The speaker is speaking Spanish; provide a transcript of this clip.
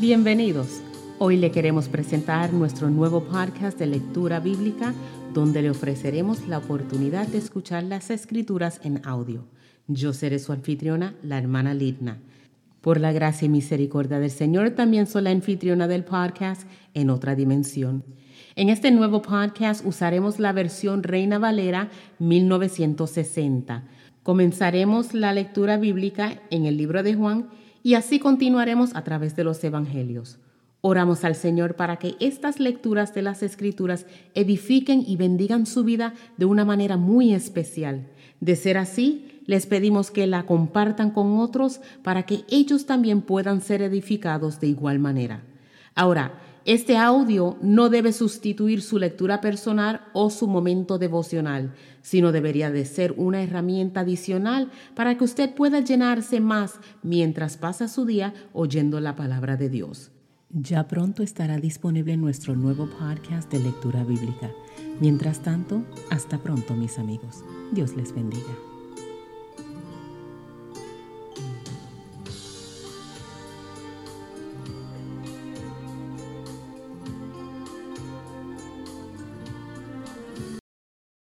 Bienvenidos. Hoy le queremos presentar nuestro nuevo podcast de lectura bíblica donde le ofreceremos la oportunidad de escuchar las escrituras en audio. Yo seré su anfitriona, la hermana Lidna. Por la gracia y misericordia del Señor, también soy la anfitriona del podcast en otra dimensión. En este nuevo podcast usaremos la versión Reina Valera 1960. Comenzaremos la lectura bíblica en el libro de Juan y así continuaremos a través de los evangelios. Oramos al Señor para que estas lecturas de las Escrituras edifiquen y bendigan su vida de una manera muy especial. De ser así, les pedimos que la compartan con otros para que ellos también puedan ser edificados de igual manera. Ahora, este audio no debe sustituir su lectura personal o su momento devocional, sino debería de ser una herramienta adicional para que usted pueda llenarse más mientras pasa su día oyendo la palabra de Dios. Ya pronto estará disponible nuestro nuevo podcast de lectura bíblica. Mientras tanto, hasta pronto mis amigos. Dios les bendiga.